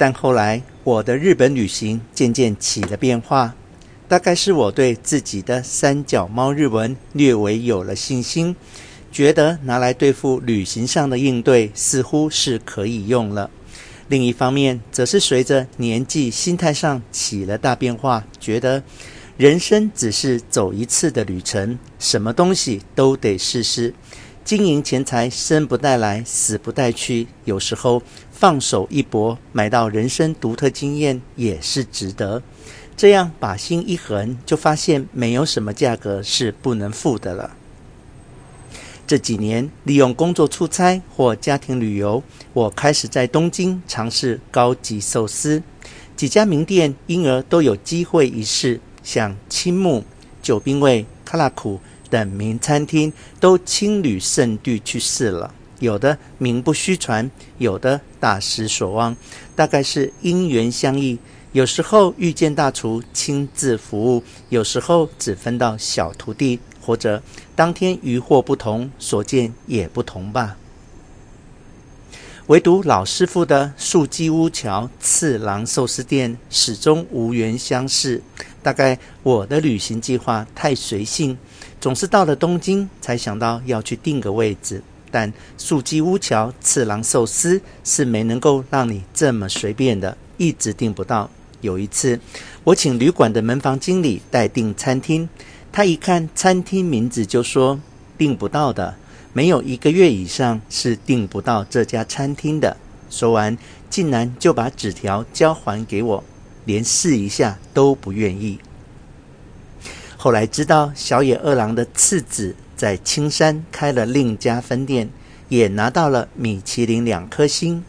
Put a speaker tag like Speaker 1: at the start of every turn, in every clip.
Speaker 1: 但后来我的日本旅行渐渐起了变化，大概是我对自己的三脚猫日文略微有了信心，觉得拿来对付旅行上的应对似乎是可以用了。另一方面，则是随着年纪，心态上起了大变化，觉得人生只是走一次的旅程，什么东西都得试试。金银钱财，生不带来，死不带去，有时候。放手一搏，买到人生独特经验也是值得。这样把心一横，就发现没有什么价格是不能付的了。这几年，利用工作出差或家庭旅游，我开始在东京尝试高级寿司。几家名店因而都有机会一试，像青木、九兵卫、卡拉库等名餐厅，都青旅圣地去试了。有的名不虚传，有的大失所望，大概是因缘相异。有时候遇见大厨亲自服务，有时候只分到小徒弟，或者当天鱼获不同，所见也不同吧。唯独老师傅的素鸡屋桥次郎寿司店始终无缘相识。大概我的旅行计划太随性，总是到了东京才想到要去订个位置。但素鸡屋桥次郎寿司是没能够让你这么随便的，一直订不到。有一次，我请旅馆的门房经理代订餐厅，他一看餐厅名字就说订不到的，没有一个月以上是订不到这家餐厅的。说完，竟然就把纸条交还给我，连试一下都不愿意。后来知道小野二郎的次子。在青山开了另一家分店，也拿到了米其林两颗星。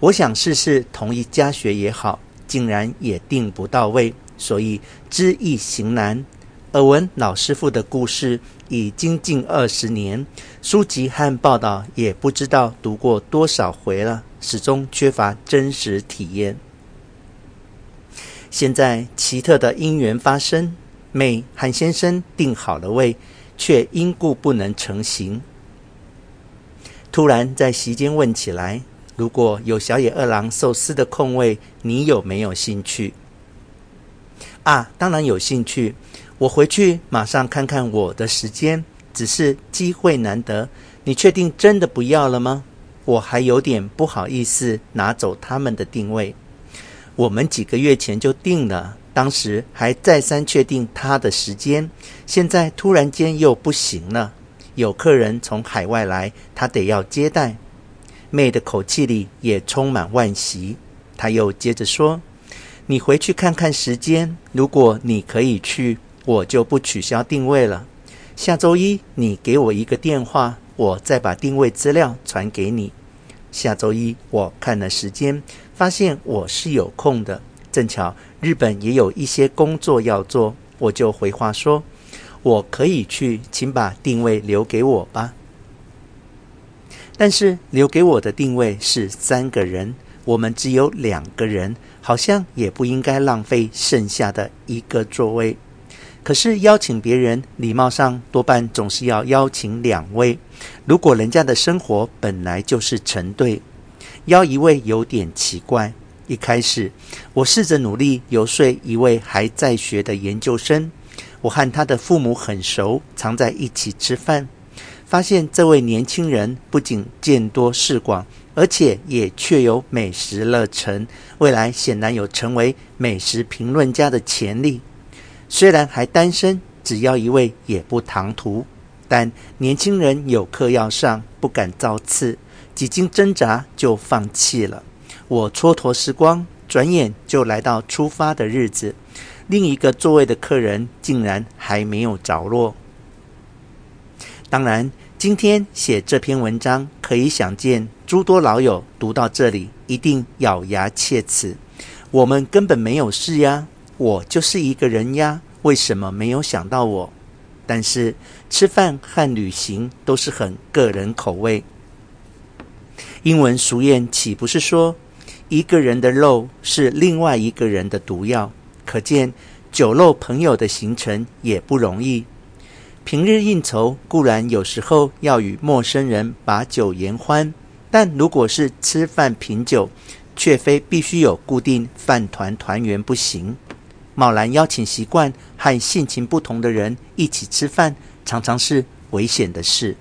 Speaker 1: 我想试试同一家学也好，竟然也订不到位，所以知易行难。耳闻老师傅的故事已经近二十年，书籍和报道也不知道读过多少回了，始终缺乏真实体验。现在奇特的因缘发生，妹韩先生订好了位。却因故不能成行。突然在席间问起来：“如果有小野二郎寿司的空位，你有没有兴趣？”啊，当然有兴趣。我回去马上看看我的时间。只是机会难得，你确定真的不要了吗？我还有点不好意思拿走他们的定位。我们几个月前就定了。当时还再三确定他的时间，现在突然间又不行了。有客人从海外来，他得要接待。妹的口气里也充满惋惜。他又接着说：“你回去看看时间，如果你可以去，我就不取消订位了。下周一你给我一个电话，我再把定位资料传给你。下周一我看了时间，发现我是有空的。”正巧日本也有一些工作要做，我就回话说：“我可以去，请把定位留给我吧。”但是留给我的定位是三个人，我们只有两个人，好像也不应该浪费剩下的一个座位。可是邀请别人，礼貌上多半总是要邀请两位。如果人家的生活本来就是成对，邀一位有点奇怪。一开始，我试着努力游说一位还在学的研究生。我和他的父母很熟，常在一起吃饭。发现这位年轻人不仅见多识广，而且也确有美食热忱，未来显然有成为美食评论家的潜力。虽然还单身，只要一位也不唐突。但年轻人有课要上，不敢造次，几经挣扎就放弃了。我蹉跎时光，转眼就来到出发的日子。另一个座位的客人竟然还没有着落。当然，今天写这篇文章，可以想见，诸多老友读到这里一定咬牙切齿。我们根本没有事呀，我就是一个人呀，为什么没有想到我？但是吃饭和旅行都是很个人口味。英文俗谚岂不是说？一个人的肉是另外一个人的毒药，可见酒肉朋友的形成也不容易。平日应酬固然有时候要与陌生人把酒言欢，但如果是吃饭品酒，却非必须有固定饭团团圆不行。贸然邀请习惯和性情不同的人一起吃饭，常常是危险的事。